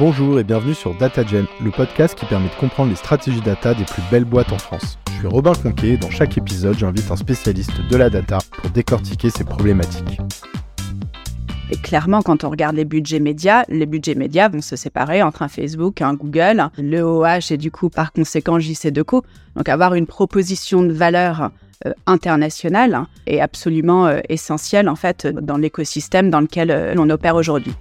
Bonjour et bienvenue sur DataGen, le podcast qui permet de comprendre les stratégies data des plus belles boîtes en France. Je suis Robin Conquet et dans chaque épisode, j'invite un spécialiste de la data pour décortiquer ces problématiques. Et clairement, quand on regarde les budgets médias, les budgets médias vont se séparer entre un Facebook, un Google, le OH et du coup, par conséquent, JC2Co. Donc, avoir une proposition de valeur euh, internationale est absolument euh, essentiel en fait dans l'écosystème dans lequel euh, l'on opère aujourd'hui.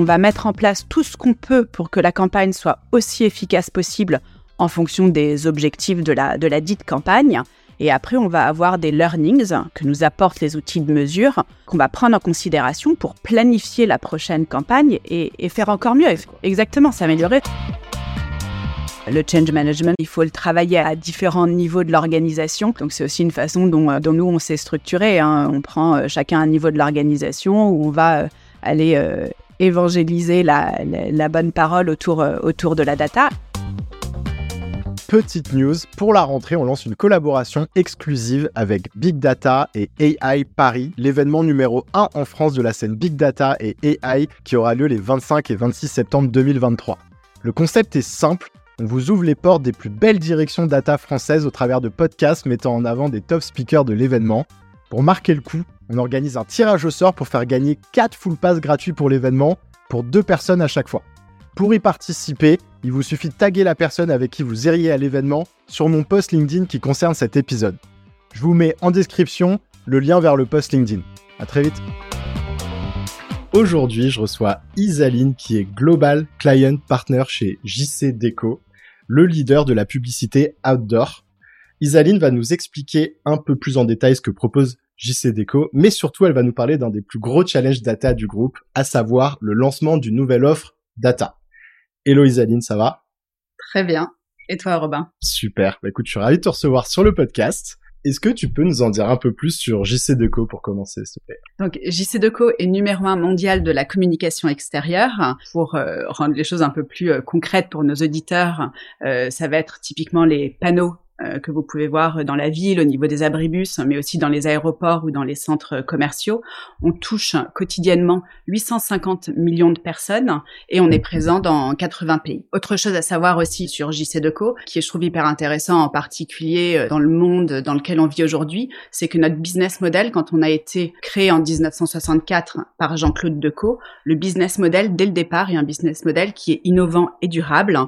On va mettre en place tout ce qu'on peut pour que la campagne soit aussi efficace possible en fonction des objectifs de la, de la dite campagne. Et après, on va avoir des learnings que nous apportent les outils de mesure qu'on va prendre en considération pour planifier la prochaine campagne et, faire encore mieux. Exactement, s'améliorer. Le change management, il faut le travailler à différents niveaux de l'organisation. Donc c'est aussi une façon dont, euh, nous, on s'est structuré. Hein. On prend euh, chacun un niveau de l'organisation où on va euh, aller évangéliser la, bonne parole autour, euh, autour de la data. Petite news, pour la rentrée, on lance une collaboration exclusive avec Big Data et AI Paris, l'événement numéro 1 en France de la scène Big Data et AI qui aura lieu les 25 et 26 septembre 2023. Le concept est simple, on vous ouvre les portes des plus belles directions data françaises au travers de podcasts mettant en avant des top speakers de l'événement. Pour marquer le coup, on organise un tirage au sort pour faire gagner 4 full pass gratuits pour l'événement pour 2 personnes à chaque fois. Pour y participer, il vous suffit de taguer la personne avec qui vous iriez à l'événement sur mon post LinkedIn qui concerne cet épisode. Je vous mets en description le lien vers le post LinkedIn. À très vite. Aujourd'hui, je reçois Isaline qui est Global Client Partner chez JC Deco, le leader de la publicité outdoor. Isaline va nous expliquer un peu plus en détail ce que propose JC Deco, mais surtout elle va nous parler d'un des plus gros challenges data du groupe, à savoir le lancement d'une nouvelle offre data. Hello Isaline, ça va? Très bien. Et toi Robin? Super. Bah écoute, je suis ravi de te recevoir sur le podcast. Est-ce que tu peux nous en dire un peu plus sur JC Deco pour commencer, s'il te plaît? Donc, JC Deco est numéro un mondial de la communication extérieure. Pour euh, rendre les choses un peu plus euh, concrètes pour nos auditeurs, euh, ça va être typiquement les panneaux que vous pouvez voir dans la ville, au niveau des abribus, mais aussi dans les aéroports ou dans les centres commerciaux. On touche quotidiennement 850 millions de personnes et on est présent dans 80 pays. Autre chose à savoir aussi sur JC2Co, qui est, je trouve, hyper intéressant, en particulier euh, dans le monde dans lequel on vit aujourd'hui, c'est que notre business model, quand on a été créé en 1964 par Jean-Claude Decaux, le business model, dès le départ, est un business model qui est innovant et durable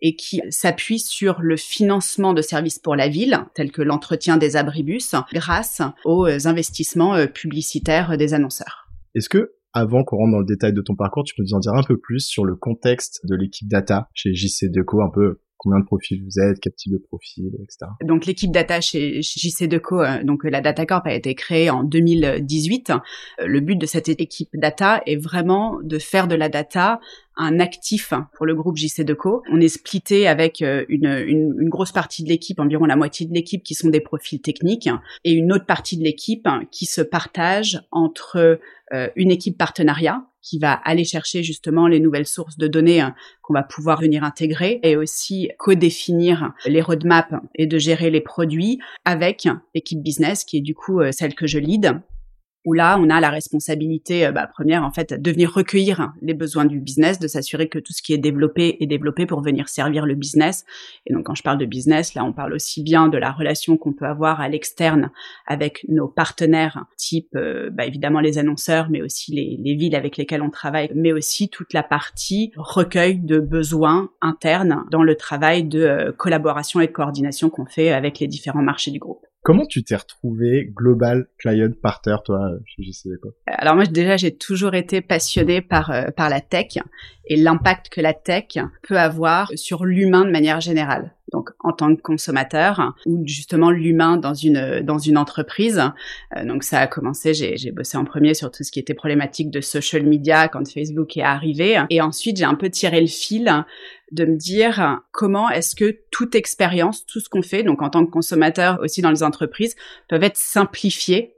et qui s'appuie sur le financement de services pour la ville, tels que l'entretien des abribus, grâce aux investissements euh, publicitaires des annonceurs. Est-ce que, avant qu'on rentre dans le détail de ton parcours, tu peux nous en dire un peu plus sur le contexte de l'équipe data chez JC Deco, un peu combien de profils vous êtes, quel type de profil, etc. Donc l'équipe data chez, JC Deco, euh, donc la Data Corp a été créée en 2018. Euh, le but de cette équipe data est vraiment de faire de la data un actif pour le groupe JC Deco. On est splitté avec euh, une, une, une grosse partie de l'équipe, environ la moitié de l'équipe qui sont des profils techniques, et une autre partie de l'équipe qui se partage entre euh, une équipe partenariat qui va aller chercher justement les nouvelles sources de données hein, qu'on va pouvoir venir intégrer et aussi co-définir les roadmaps et de gérer les produits avec l'équipe business qui est du coup euh, celle que je lead où là, on a la responsabilité euh, bah, première, en fait, de venir recueillir les besoins du business, de s'assurer que tout ce qui est développé est développé pour venir servir le business. Et donc, quand je parle de business, là, on parle aussi bien de la relation qu'on peut avoir à l'externe avec nos partenaires, type, euh, bah, évidemment, les annonceurs, mais aussi les, les, villes avec lesquelles on travaille, mais aussi toute la partie recueil de besoins internes dans le travail de euh, collaboration et de coordination qu'on fait avec les différents marchés du groupe. Comment tu t'es retrouvé Global Client Partner, toi, Alors moi, déjà, j'ai toujours été passionnée par, euh, par la tech et l'impact que la tech peut avoir sur l'humain de manière générale. Donc, en tant que consommateur ou justement l'humain dans une dans une entreprise. Euh, donc, ça a commencé. J'ai, bossé en premier sur tout ce qui était problématique de social media quand Facebook est arrivé. Et ensuite, j'ai un peu tiré le fil de me dire comment est-ce que toute expérience, tout ce qu'on fait, donc en tant que consommateur aussi dans les entreprises, peuvent être simplifiées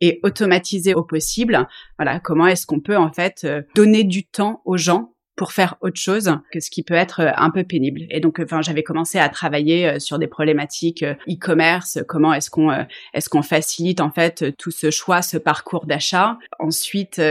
et automatisées au possible. Voilà, comment est-ce qu'on peut en fait euh, donner du temps aux gens pour faire autre chose que ce qui peut être euh, un peu pénible. Et donc, enfin, j'avais commencé à travailler euh, sur des problématiques euh, e-commerce. Comment est-ce qu'on est-ce qu'on facilite en fait tout ce choix, ce parcours d'achat. Ensuite,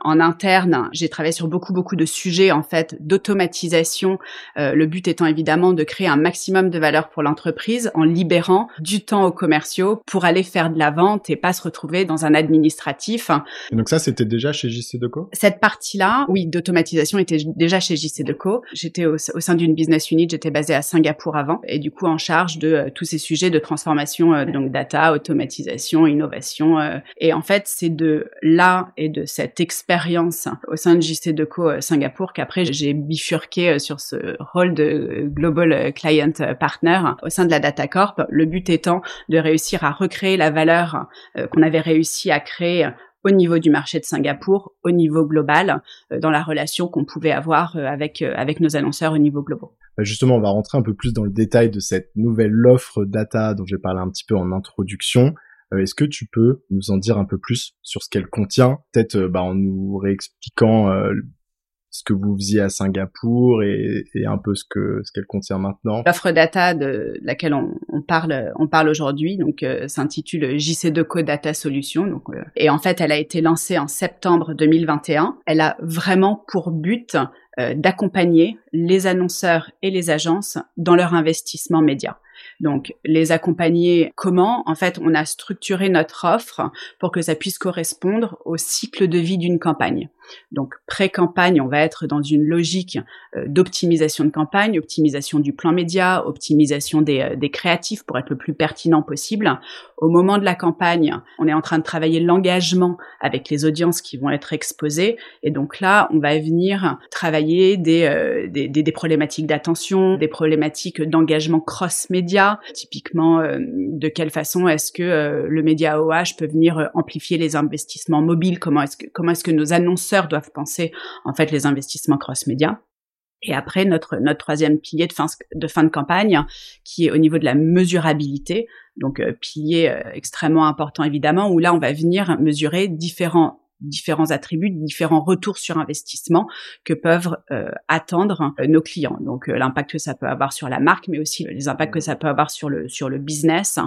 en interne, j'ai travaillé sur beaucoup beaucoup de sujets en fait d'automatisation. le but étant évidemment de créer un maximum de valeur pour l'entreprise en libérant du temps aux commerciaux pour aller faire de la vente et pas se retrouver dans un administratif. Et donc ça, c'était déjà chez JC Deco? Cette partie-là, oui, d'automatisation était déjà chez JC Deco. J'étais au, sein d'une business unit, j'étais basée à Singapour avant et du coup en charge de euh, tous ces sujets de transformation, euh, donc data, automatisation, innovation. Euh, et en fait, c'est de là et de cette expérience au sein de JC Deco Singapour qu'après j'ai bifurqué sur ce rôle de global client partner au sein de la Data Corp. Le but étant de réussir à recréer la valeur qu'on avait réussi à créer au niveau du marché de Singapour, au niveau global, euh, dans la relation qu'on pouvait avoir euh, avec euh, avec nos annonceurs au niveau global. Bah, justement, on va rentrer un peu plus dans le détail de cette nouvelle offre data dont j'ai parlé un petit peu en introduction. Est-ce que tu peux nous en dire un peu plus sur ce qu'elle contient, peut-être bah, en nous réexpliquant ce que vous faisiez à Singapour et, et un peu ce que ce qu'elle contient maintenant. L'offre data de laquelle on, on parle on parle aujourd'hui donc euh, s'intitule JC2Co Data Solution donc euh, et en fait elle a été lancée en septembre 2021. Elle a vraiment pour but euh, d'accompagner les annonceurs et les agences dans leur investissement média. Donc, les accompagner comment? En fait, on a structuré notre offre pour que ça puisse correspondre au cycle de vie d'une campagne. Donc pré-campagne, on va être dans une logique euh, d'optimisation de campagne, optimisation du plan média, optimisation des, euh, des, créatifs pour être le plus pertinent possible. Au moment de la campagne, on est en train de travailler l'engagement avec les audiences qui vont être exposées. Et donc là, on va venir travailler des, euh, problématiques d'attention, des problématiques d'engagement cross-média. Typiquement, de quelle façon est-ce que le média OH peut venir amplifier les investissements mobiles? Comment est-ce que, comment est-ce que nos annonceurs doivent penser en fait les investissements cross-média. Et après, notre, notre troisième pilier de fin, de fin de campagne, qui est au niveau de la mesurabilité, donc euh, pilier euh, extrêmement important évidemment, où là, on va venir mesurer différents différents attributs, différents retours sur investissement que peuvent euh, attendre nos clients. Donc l'impact que ça peut avoir sur la marque, mais aussi les impacts que ça peut avoir sur le sur le business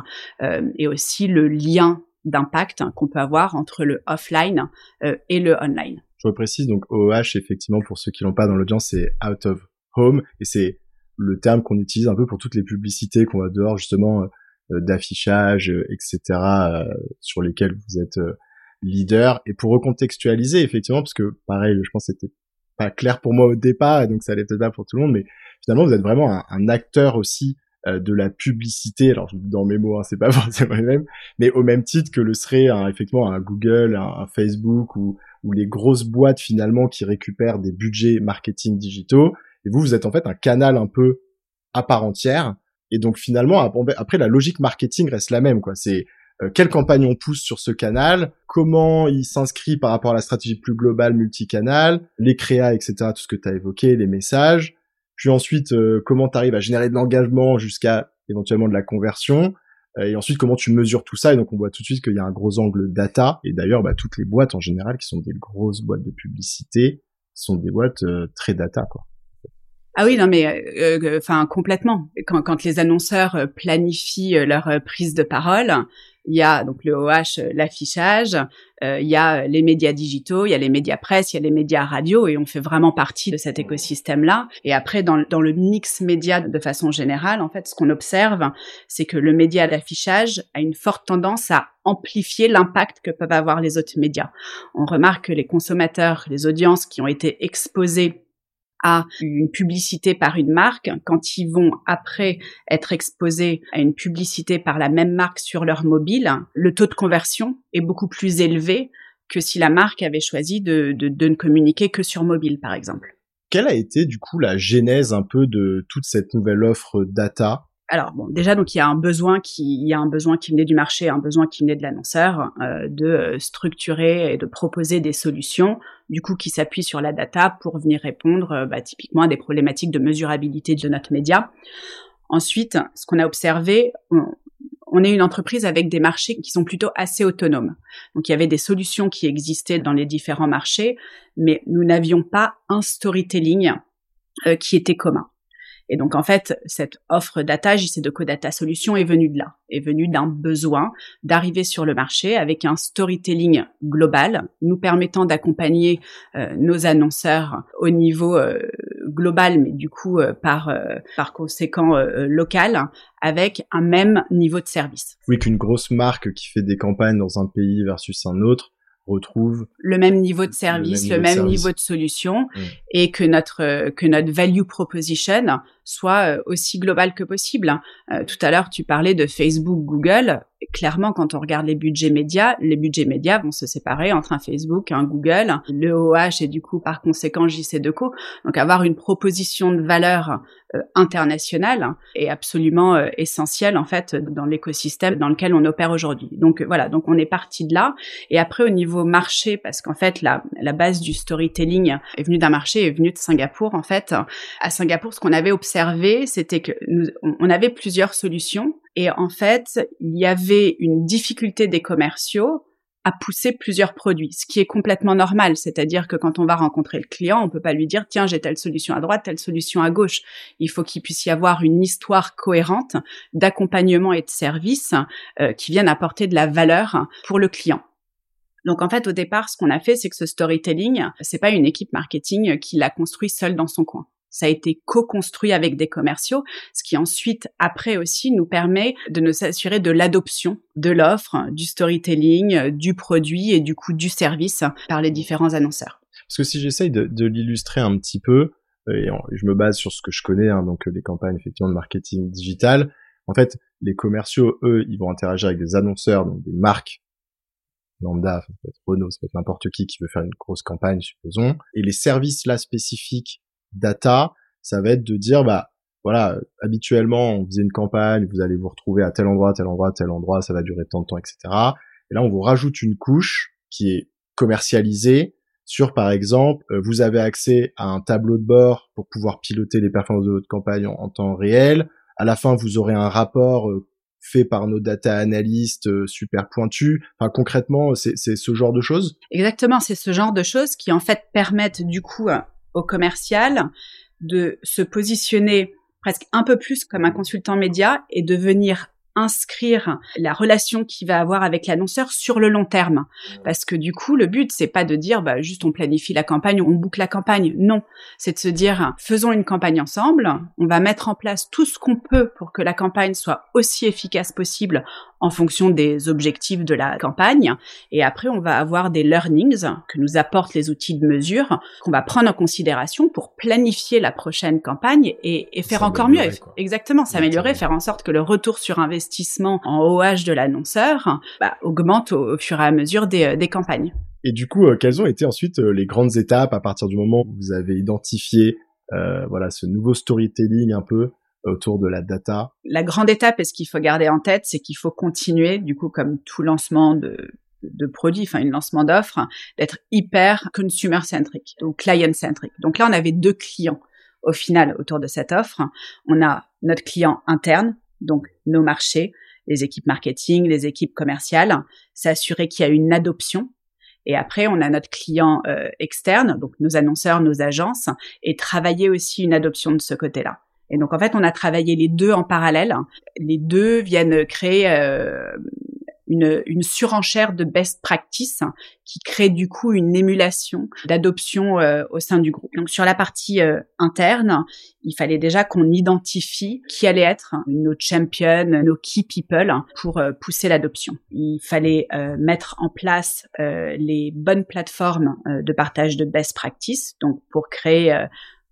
et aussi le lien d'impact qu'on peut avoir entre le offline et le online. Je précise donc OOH effectivement pour ceux qui l'ont pas dans l'audience c'est out of home et c'est le terme qu'on utilise un peu pour toutes les publicités qu'on va dehors justement euh, euh, d'affichage etc euh, sur lesquels vous êtes leader. Et pour recontextualiser effectivement parce que pareil je pense que c'était pas clair pour moi au départ et donc ça allait peut-être pas pour tout le monde mais finalement vous êtes vraiment un, un acteur aussi de la publicité. Alors dans mes mots hein, c'est pas forcément le même mais au même titre que le serait un, effectivement un Google un Facebook ou ou les grosses boîtes finalement qui récupèrent des budgets marketing digitaux. Et vous, vous êtes en fait un canal un peu à part entière. Et donc finalement, après, la logique marketing reste la même. quoi. C'est euh, quelle campagne on pousse sur ce canal, comment il s'inscrit par rapport à la stratégie plus globale multicanal, les créas, etc., tout ce que tu as évoqué, les messages. Puis ensuite, euh, comment tu arrives à générer de l'engagement jusqu'à éventuellement de la conversion. Euh, et ensuite comment tu mesures tout ça? Et donc on voit tout de suite qu'il y a un gros angle data et d'ailleurs bah, toutes les boîtes en général qui sont des grosses boîtes de publicité sont des boîtes euh, très data quoi. Ah oui, non mais euh, enfin complètement. Quand, quand les annonceurs planifient leur prise de parole, il y a donc le OH, euh, l'affichage, euh, il y a les médias digitaux, il y a les médias presse, il y a les médias radio, et on fait vraiment partie de cet écosystème-là. Et après, dans, dans le mix média de façon générale, en fait, ce qu'on observe, c'est que le média d'affichage a une forte tendance à amplifier l'impact que peuvent avoir les autres médias. On remarque que les consommateurs, les audiences qui ont été exposées à une publicité par une marque, quand ils vont après être exposés à une publicité par la même marque sur leur mobile, le taux de conversion est beaucoup plus élevé que si la marque avait choisi de, de, ne communiquer que sur mobile, par exemple. Quelle a été du coup la genèse un peu de toute cette nouvelle offre data alors bon, déjà donc il y a un besoin qui il y a un besoin qui venait du marché, un besoin qui venait de l'annonceur euh, de euh, structurer et de proposer des solutions du coup qui s'appuient sur la data pour venir répondre euh, bah, typiquement à des problématiques de mesurabilité de notre média. Ensuite, ce qu'on a observé, on est une entreprise avec des marchés qui sont plutôt assez autonomes. Donc il y avait des solutions qui existaient dans les différents marchés, mais nous n'avions pas un storytelling qui était commun. Et donc en fait, cette offre data, JC de Data Solutions est venue de là, est venue d'un besoin d'arriver sur le marché avec un storytelling global, nous permettant d'accompagner euh, nos annonceurs au niveau euh, global, mais du coup euh, par par conséquent local, avec un même niveau de service. Oui, qu'une grosse marque qui fait des campagnes dans un pays versus un autre retrouve le même niveau de service, le même, niveau, de, solution, mmh. et que notre que notre value proposition soit euh, aussi global que possible. Hein. Euh, tout à l'heure, tu parlais de Facebook, Google. Clairement, quand on regarde les budgets médias, les budgets médias vont se séparer entre un Facebook, un Google, le OH et du coup, par conséquent, JC2Co. Donc, avoir une proposition de valeur euh, internationale est absolument essentiel en fait dans l'écosystème dans lequel on opère aujourd'hui. Donc voilà, donc on est parti de là. Et après, au niveau marché, parce qu'en fait, la, la base du storytelling est venue d'un marché, est venue de Singapour en fait. À Singapour, ce qu'on avait observé c'était que on avait plusieurs solutions et en fait, il y avait une difficulté des commerciaux à pousser plusieurs produits, ce qui est complètement normal. C'est-à-dire que quand on va rencontrer le client, on peut pas lui dire tiens j'ai telle solution à droite, telle solution à gauche. Il faut qu'il puisse y avoir une histoire cohérente d'accompagnement et de service euh, qui viennent apporter de la valeur pour le client. Donc en fait, au départ, ce qu'on a fait, c'est que ce storytelling, c'est pas une équipe marketing qui l'a construit seule dans son coin ça a été co-construit avec des commerciaux, ce qui ensuite, après aussi, nous permet de nous assurer de l'adoption de l'offre, du storytelling, du produit et du coup du service par les différents annonceurs. Parce que si j'essaye de, l'illustrer un petit peu, euh, et je me base sur ce que je connais, hein, donc les campagnes effectivement de marketing digital, en fait, les commerciaux, eux, ils vont interagir avec des annonceurs, donc des marques lambda, ça peut être Renault, ça peut être n'importe qui qui veut faire une grosse campagne, supposons. Et les services là spécifiques data, ça va être de dire bah voilà, habituellement on faisait une campagne, vous allez vous retrouver à tel endroit, tel endroit, tel endroit, ça va durer tant de temps, etc. Et là on vous rajoute une couche qui est commercialisée sur par exemple, euh, vous avez accès à un tableau de bord pour pouvoir piloter les performances de votre campagne en, temps réel. À la fin, vous aurez un rapport euh, fait par nos data analystes euh, super pointus. Enfin, concrètement, c'est ce genre de choses? Exactement, c'est ce genre de choses qui en fait permettent du coup au commercial de se positionner presque un peu plus comme un consultant média et de venir inscrire la relation qu'il va avoir avec l'annonceur sur le long terme. Parce que du coup, le but, c'est pas de dire, bah, juste on planifie la campagne, on boucle la campagne. Non. C'est de se dire, faisons une campagne ensemble. On va mettre en place tout ce qu'on peut pour que la campagne soit aussi efficace possible en fonction des objectifs de la campagne. Et après, on va avoir des learnings que nous apportent les outils de mesure qu'on va prendre en considération pour planifier la prochaine campagne et, faire encore mieux. Exactement, s'améliorer, faire en sorte que le retour sur investissement en OH de l'annonceur bah, augmente au, fur et à mesure des, des campagnes. Et du coup, euh, quelles ont été ensuite euh, les grandes étapes à partir du moment où vous avez identifié euh, voilà ce nouveau storytelling un peu autour de la data. La grande étape, et ce qu'il faut garder en tête, c'est qu'il faut continuer, du coup, comme tout lancement de, de produit, enfin, un lancement d'offre, d'être hyper consumer-centric, donc client-centric. Donc là, on avait deux clients au final autour de cette offre. On a notre client interne, donc nos marchés, les équipes marketing, les équipes commerciales, s'assurer qu'il y a une adoption. Et après, on a notre client euh, externe, donc nos annonceurs, nos agences, et travailler aussi une adoption de ce côté-là. Et donc en fait, on a travaillé les deux en parallèle. Les deux viennent créer euh, une, une, surenchère de best practice qui crée du coup une émulation d'adoption euh, au sein du groupe. Donc sur la partie euh, interne, il fallait déjà qu'on identifie qui allait être nos champions, nos key people pour pousser l'adoption. Il fallait mettre en place les bonnes plateformes de partage de best practice, donc pour créer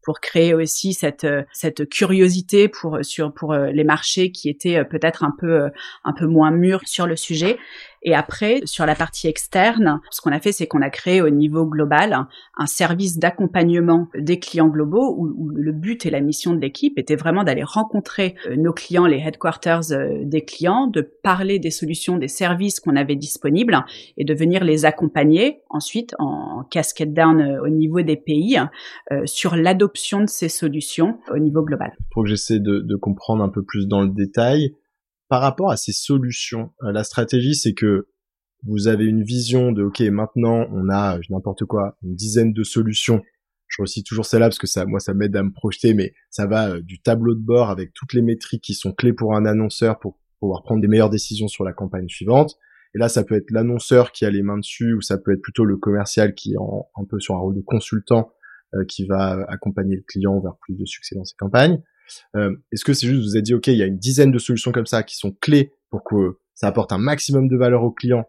pour créer aussi cette euh, cette curiosité pour sur pour euh, les marchés qui étaient euh, peut-être un peu un peu moins mûrs sur le sujet et après, sur la partie externe, ce qu'on a fait, c'est qu'on a créé au niveau global un service d'accompagnement des clients globaux où, le but et la mission de l'équipe était vraiment d'aller rencontrer euh, nos clients, les headquarters euh, des clients, de parler des solutions, des services qu'on avait disponibles et de venir les accompagner ensuite en cascade down euh, au niveau des pays sur l'adoption de ces solutions au niveau global. Pour que j'essaie de, de comprendre un peu plus dans le détail, par rapport à ces solutions, euh, la stratégie, c'est que vous avez une vision de, OK, maintenant, on a n'importe quoi, une dizaine de solutions. Je réussis toujours celle-là parce que ça, moi, ça m'aide à me projeter, mais ça va euh, du tableau de bord avec toutes les métriques qui sont clés pour un annonceur pour pouvoir prendre des meilleures décisions sur la campagne suivante. Et là, ça peut être l'annonceur qui a les mains dessus, ou ça peut être plutôt le commercial qui est un peu sur un rôle de consultant euh, qui va accompagner le client vers plus de succès dans ses campagnes. Euh, Est-ce que c'est juste vous avez dit ok, il y a une dizaine de solutions comme ça qui sont clés pour que ça apporte un maximum de valeur au client.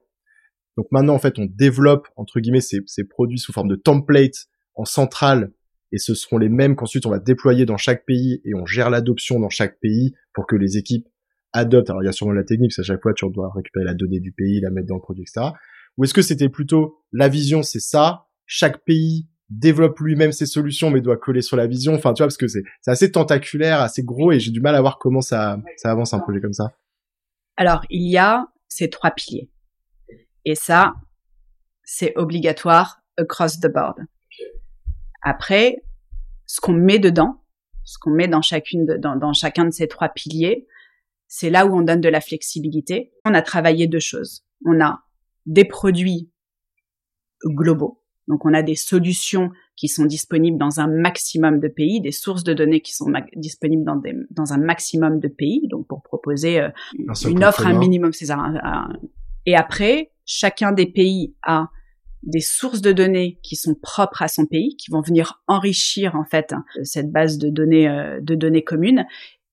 Donc maintenant en fait on développe entre guillemets ces, ces produits sous forme de template en centrale et ce seront les mêmes qu'ensuite on va déployer dans chaque pays et on gère l'adoption dans chaque pays pour que les équipes adoptent. Alors il y a sûrement la technique, parce qu'à chaque fois tu dois récupérer la donnée du pays, la mettre dans le produit, etc. Ou est-ce que c'était plutôt la vision c'est ça, chaque pays développe lui-même ses solutions mais doit coller sur la vision. Enfin, tu vois, parce que c'est assez tentaculaire, assez gros et j'ai du mal à voir comment ça, ça avance un projet comme ça. Alors, il y a ces trois piliers. Et ça, c'est obligatoire across the board. Après, ce qu'on met dedans, ce qu'on met dans chacune de, dans, dans chacun de ces trois piliers, c'est là où on donne de la flexibilité. On a travaillé deux choses. On a des produits globaux donc on a des solutions qui sont disponibles dans un maximum de pays, des sources de données qui sont disponibles dans, des, dans un maximum de pays, donc pour proposer euh, une offre, un minimum, c'est ça. Et après, chacun des pays a des sources de données qui sont propres à son pays, qui vont venir enrichir en fait cette base de données euh, de données communes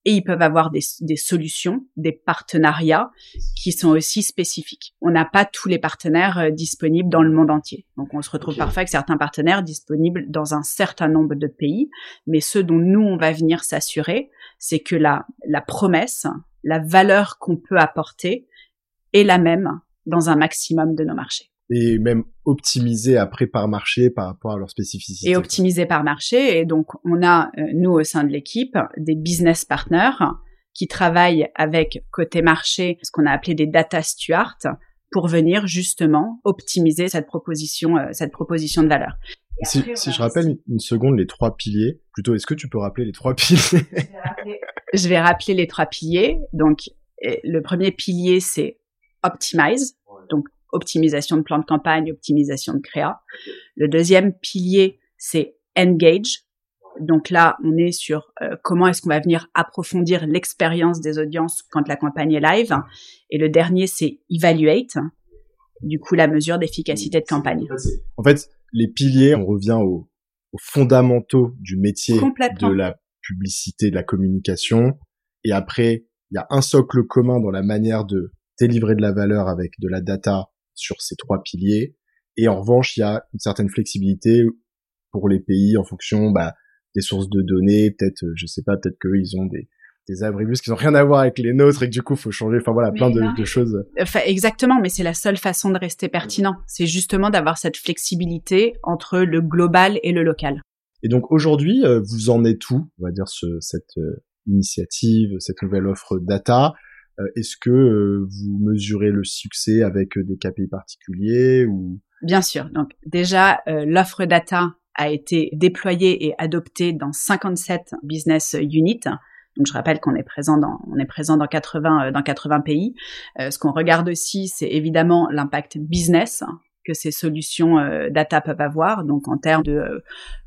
et ils peuvent avoir des, des, solutions, des partenariats qui sont aussi spécifiques. On n'a pas tous les partenaires euh, disponibles dans le monde entier. Donc on se retrouve parfois avec certains partenaires disponibles dans un certain nombre de pays, mais ce dont nous on va venir s'assurer, c'est que la, la promesse, la valeur qu'on peut apporter est la même dans un maximum de nos marchés et même optimiser après par marché par rapport à leur spécificité. Et optimiser par marché. Et donc, on a, euh, nous, au sein de l'équipe, des business partners qui travaillent avec côté marché, ce qu'on a appelé des data stewards, pour venir justement optimiser cette proposition, euh, cette proposition de valeur. si, si je rappelle une seconde les trois piliers, plutôt, est-ce que tu peux rappeler les trois piliers? Je vais rappeler les trois piliers. Donc, euh, le premier pilier, c'est optimize. Optimisation de plan de campagne, optimisation de créa. Le deuxième pilier, c'est engage. Donc là, on est sur euh, comment est-ce qu'on va venir approfondir l'expérience des audiences quand la campagne est live. Et le dernier, c'est evaluate. Du coup, la mesure d'efficacité de campagne. En fait, les piliers, on revient aux, fondamentaux du métier de la publicité, de la communication. Et après, il y a un socle commun dans la manière de délivrer de la valeur avec de la data sur ces trois piliers. Et en revanche, il y a une certaine flexibilité pour les pays en fonction bah, des sources de données. Peut-être, euh, je sais pas, peut-être qu'ils ont des, des abribus qui n'ont rien à voir avec les nôtres et que du coup, faut changer. Enfin voilà, plein de, choses. Enfin, exactement, mais c'est la seule façon de rester pertinent. C'est justement d'avoir cette flexibilité entre le global et le local. Et donc aujourd'hui, euh, vous en êtes où, on va dire, ce, cette euh, initiative, cette nouvelle offre data? Est-ce que euh, vous mesurez le succès avec euh, des KPI particuliers ou? Bien sûr. Donc déjà, l'offre data a été déployée et adoptée dans 57 business units. Donc je rappelle qu'on est présent dans on est présent dans 80 dans 80 pays. ce qu'on regarde aussi, c'est évidemment l'impact business que ces solutions data peuvent avoir. Donc en termes de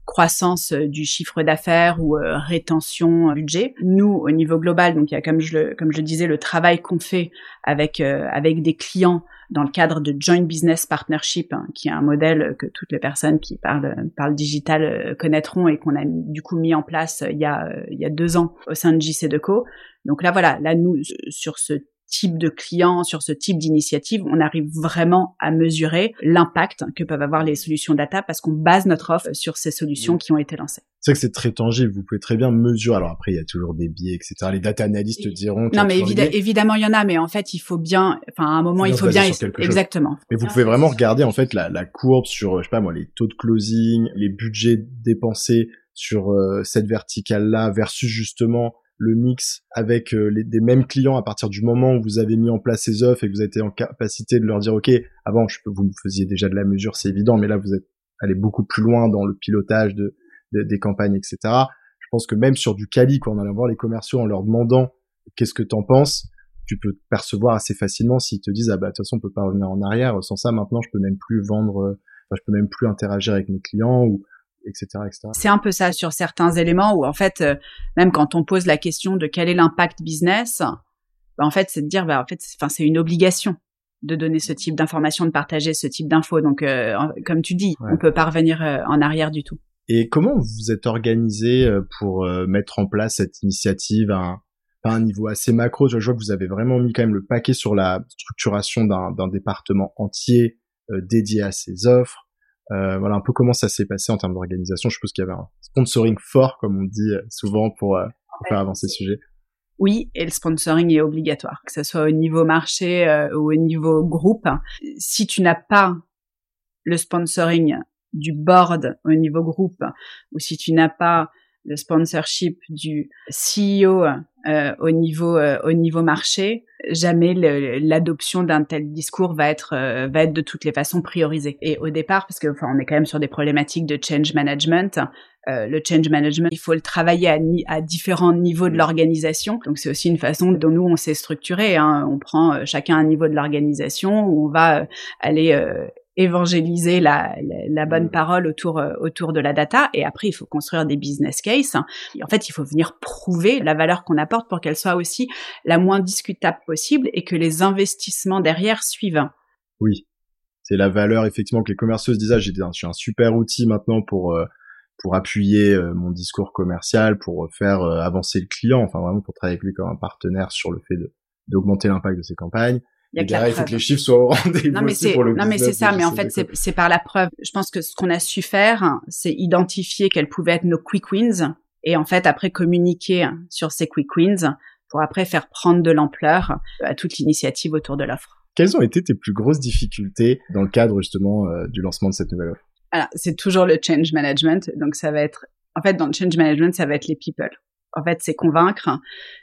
croissance euh, du chiffre d'affaires ou euh, rétention budget. Nous, au niveau global, donc il y a comme je le, comme je disais, le travail qu'on fait avec euh, avec des clients dans le cadre de Joint Business Partnership, hein, qui est un modèle que toutes les personnes qui parlent, parlent digital connaîtront et qu'on a du coup mis en place il y a, il y a deux ans au sein de JC Deco. Donc là, voilà, là, nous, sur ce type de clients, sur ce type d'initiative, on arrive vraiment à mesurer l'impact que peuvent avoir les solutions data parce qu'on base notre offre sur ces solutions mmh. qui ont été lancées. C'est que c'est très tangible, vous pouvez très bien mesurer. Alors après, il y a toujours des biais, etc. Les data analystes diront. Non, mais évidemment, il y en a, mais en fait, il faut bien, enfin, à un moment, il faut bien, exactement. Mais vous pouvez vraiment regarder, en fait, la, la courbe sur, je sais pas moi, les taux de closing, les budgets dépensés sur euh, cette verticale-là versus justement le mix avec euh, les, des mêmes clients à partir du moment où vous avez mis en place ces offres et que vous êtes en capacité de leur dire ok avant je vous faisiez déjà de la mesure c'est évident mais là vous êtes allé beaucoup plus loin dans le pilotage de, des campagnes etc je pense que même sur du quali quand on allait voir les commerciaux en leur demandant qu'est-ce que t'en penses tu peux percevoir assez facilement s'ils te disent ah bah de toute façon on peut pas revenir en arrière sans ça maintenant je peux même plus vendre enfin, je peux même plus interagir avec mes clients ou etc etc c'est un peu ça sur certains éléments où en fait euh, même quand on pose la question de quel est l'impact business bah, en fait c'est de dire bah en fait enfin c'est une obligation de donner ce type d'information de partager ce type d'infos donc euh, comme tu dis on peut pas revenir euh, en arrière du tout et comment vous êtes organisé pour mettre en place cette initiative à un niveau assez macro. Je vois que vous avez vraiment mis quand même le paquet sur la structuration d'un département entier dédié à ces offres. Euh, voilà un peu comment ça s'est passé en termes d'organisation. Je suppose qu'il y avait un sponsoring fort, comme on dit euh, souvent, pour, faire avancer le sujet. Oui, et le sponsoring est obligatoire, que ce soit au niveau marché ou au niveau groupe. Si tu n'as pas le sponsoring du board au niveau groupe, ou si tu n'as pas le sponsorship du CEO euh, au niveau euh, au niveau marché, jamais l'adoption d'un tel discours va être euh, va être de toutes les façons priorisée. Et au départ, parce que enfin on est quand même sur des problématiques de change management, le change management, il faut le travailler à, à différents niveaux de l'organisation. Donc c'est aussi une façon dont nous on s'est structuré. Hein. On prend chacun un niveau de l'organisation où on va aller évangéliser la, la, bonne mm. parole autour euh, autour de la data et après il faut construire des business cases. Et en fait, il faut venir prouver la valeur qu'on apporte pour qu'elle soit aussi la moins discutable possible et que les investissements derrière suivent. Oui, c'est la valeur effectivement que les commerciaux se disent ah, j'ai un super outil maintenant pour euh, pour appuyer euh, mon discours commercial, pour faire avancer le client, enfin vraiment pour travailler avec lui comme un partenaire sur le fait de d'augmenter l'impact de ses campagnes. Il, y a il faut que les chiffres soient au rendez-vous. Non, mais c'est, non, mais c'est ça. Mais en fait, c'est, c'est par la preuve. Je pense que ce qu'on a su faire, c'est identifier quelles pouvaient être nos quick wins et en fait après communiquer sur ces quick wins pour après faire prendre de l'ampleur à toute l'initiative autour de l'offre. Quelles ont été tes plus grosses difficultés dans le cadre justement euh, du lancement de cette nouvelle offre? Alors, c'est toujours le change management. Donc ça va être, en fait, dans le change management, ça va être les people en fait, c'est convaincre,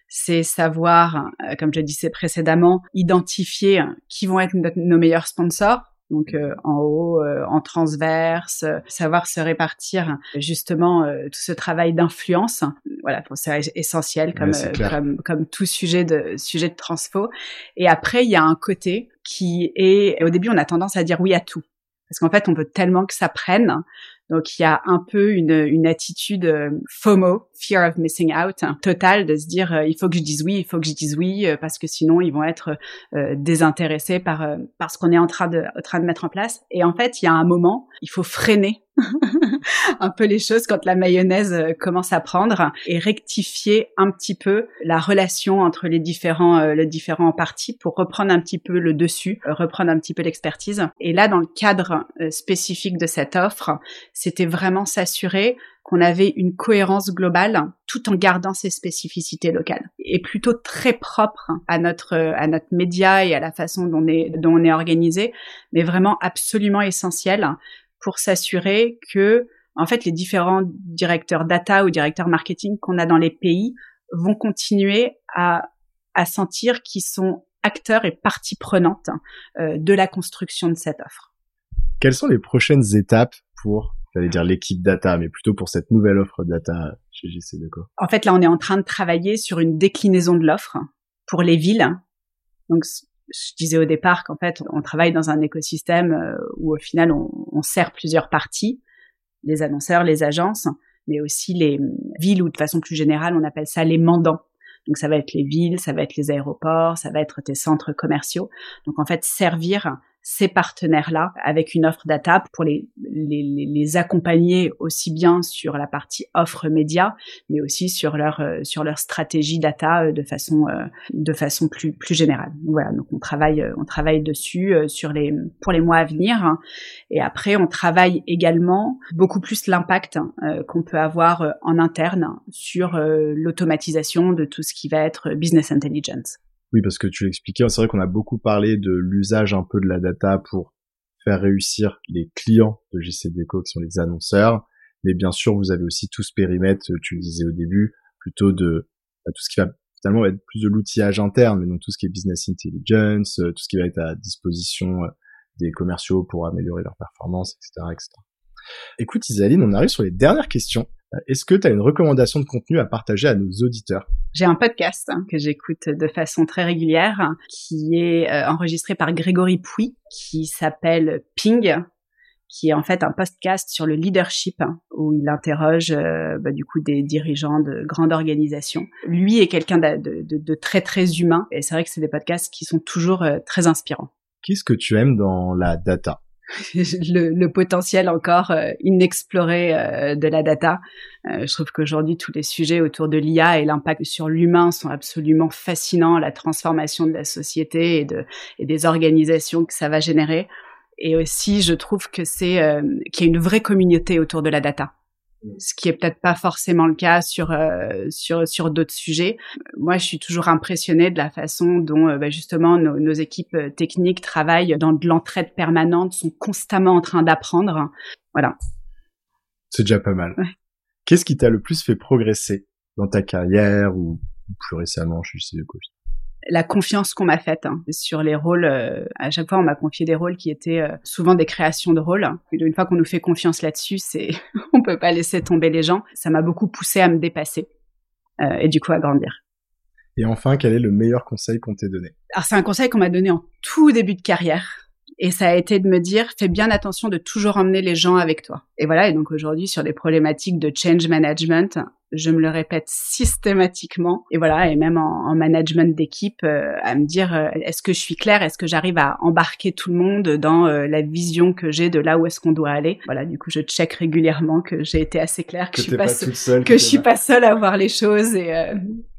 c'est savoir, euh, comme je disais précédemment, identifier qui vont être nos meilleurs sponsors. Donc euh, en haut, euh, en transverse, savoir se répartir justement tout ce travail d'influence. Voilà, c'est essentiel comme, comme, comme tout sujet de sujet de transfo. Et après, il y a un côté qui est au début on a tendance à dire oui à tout parce qu'en fait on veut tellement que ça prenne donc il y a un peu une, une attitude euh, FOMO, fear of missing out, hein, totale de se dire euh, il faut que je dise oui, il faut que je dise oui euh, parce que sinon ils vont être désintéressés par par ce qu'on est en train de en train de mettre en place. Et en fait il y a un moment, il faut freiner un peu les choses quand la mayonnaise euh, commence à prendre et rectifier un petit peu la relation entre les différents euh, les différents parties pour reprendre un petit peu le dessus, euh, reprendre un petit peu l'expertise. Et là, dans le cadre spécifique de cette offre, c'était vraiment s'assurer qu'on avait une cohérence globale tout en gardant ses spécificités locales et plutôt très propre à notre à notre média et à la façon dont on est dont on est organisé mais vraiment absolument essentiel pour s'assurer que en fait les différents directeurs data ou directeurs marketing qu'on a dans les pays vont continuer à, à sentir qu'ils sont acteurs et partie prenante euh, de la construction de cette offre. Quelles sont les prochaines étapes pour, j'allais dire l'équipe data, mais plutôt pour cette nouvelle offre data chez GC2Co En fait, là, on est en train de travailler sur une déclinaison de l'offre pour les villes. Donc, je disais au départ qu'en fait, on travaille dans un écosystème euh, où au final, on, on, sert plusieurs parties, les annonceurs, les agences, mais aussi les villes ou de façon plus générale, on appelle ça les mandants. Donc ça va être les villes, ça va être les aéroports, ça va être tes centres commerciaux. Donc en fait, servir ces partenaires-là avec une offre data pour les, les, les, accompagner aussi bien sur la partie offre média, mais aussi sur leur euh, sur leur stratégie data euh, de façon euh, de façon plus plus générale. voilà, donc on travaille on travaille dessus sur les pour les mois à venir et après on travaille également beaucoup plus l'impact qu'on peut avoir en interne sur l'automatisation de tout ce qui va être business intelligence. Oui, parce que tu l'expliquais, c'est vrai qu'on a beaucoup parlé de l'usage un peu de la data pour faire réussir les clients de GCDeco qui sont les annonceurs. Mais bien sûr, vous avez aussi tout ce périmètre, tu le disais au début, plutôt de bah, tout ce qui va finalement être plus de l'outillage interne, mais donc tout ce qui est business intelligence, euh, tout ce qui va être à disposition euh, des commerciaux pour améliorer leur performance, etc., etc. Écoute Isaline, on arrive sur les dernières questions. Est-ce que tu as une recommandation de contenu à partager à nos auditeurs? J'ai un podcast hein, que j'écoute de façon très régulière qui est euh, enregistré par Grégory Pouy qui s'appelle Ping qui est en fait un podcast sur le leadership hein, où il interroge euh, bah, du coup des dirigeants de grandes organisations. Lui est quelqu'un de, de, de, très très humain et c'est vrai que c'est des podcasts qui sont toujours euh, très inspirants. Qu'est-ce que tu aimes dans la data? le, le, potentiel encore euh, inexploré de la data. je trouve qu'aujourd'hui tous les sujets autour de l'IA et l'impact sur l'humain sont absolument fascinants, la transformation de la société et, de, et des organisations que ça va générer. Et aussi, je trouve que c'est euh, qu'il y a une vraie communauté autour de la data. Ce qui est peut-être pas forcément le cas sur euh, sur sur d'autres sujets. Moi, je suis toujours impressionnée de la façon dont euh, bah, justement nos, nos, équipes techniques travaillent dans de l'entraide permanente, sont constamment en train d'apprendre. Voilà. C'est déjà pas mal. Qu'est-ce qui t'a le plus fait progresser dans ta carrière ou plus récemment chez de Covid? La confiance qu'on m'a faite hein, sur les rôles. Euh, à chaque fois, on m'a confié des rôles qui étaient euh, souvent des créations de rôles. Une fois qu'on nous fait confiance là-dessus, c'est on peut pas laisser tomber les gens. Ça m'a beaucoup poussé à me dépasser euh, et du coup à grandir. Et enfin, quel est le meilleur conseil qu'on t'ait donné? Alors c'est un conseil qu'on m'a donné en tout début de carrière. Et ça a été de me dire, fais bien attention de toujours emmener les gens avec toi. Et voilà, et donc aujourd'hui, sur des problématiques de change management, je me le répète systématiquement. Et voilà, et même en, management d'équipe, euh, à me dire, euh, est-ce que je suis claire? Est-ce que j'arrive à embarquer tout le monde dans euh, la vision que j'ai de là où est-ce qu'on doit aller? Voilà, du coup, je check régulièrement que j'ai été assez claire, que, je suis pas, seule, que, je suis pas seule à voir les choses. Et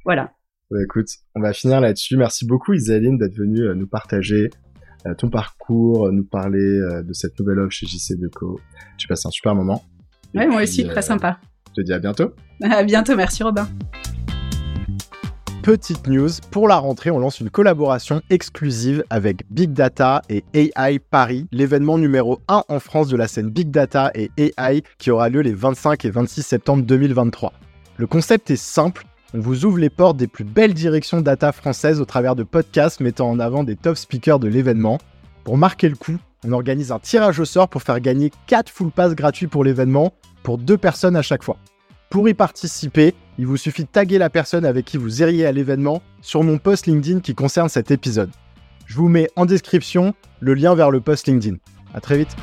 voilà. Bah, écoute, on va finir là-dessus. Merci beaucoup Isaline d'être venue nous partager ton parcours, nous parler de cette nouvelle offre chez JC Deco. J'ai passé un super moment. Ouais, moi aussi, très sympa. Je te dis à bientôt. À bientôt, merci Robin. Petite news, pour la rentrée, on lance une collaboration exclusive avec Big Data et AI Paris, l'événement numéro 1 en France de la scène Big Data et AI qui aura lieu les 25 et 26 septembre 2023. Le concept est simple, on vous ouvre les portes des plus belles directions data françaises au travers de podcasts mettant en avant des top speakers de l'événement. Pour marquer le coup, on organise un tirage au sort pour faire gagner 4 full pass gratuits pour l'événement pour deux personnes à chaque fois. Pour y participer, il vous suffit de taguer la personne avec qui vous iriez à l'événement sur mon post LinkedIn qui concerne cet épisode. Je vous mets en description le lien vers le post LinkedIn. À très vite.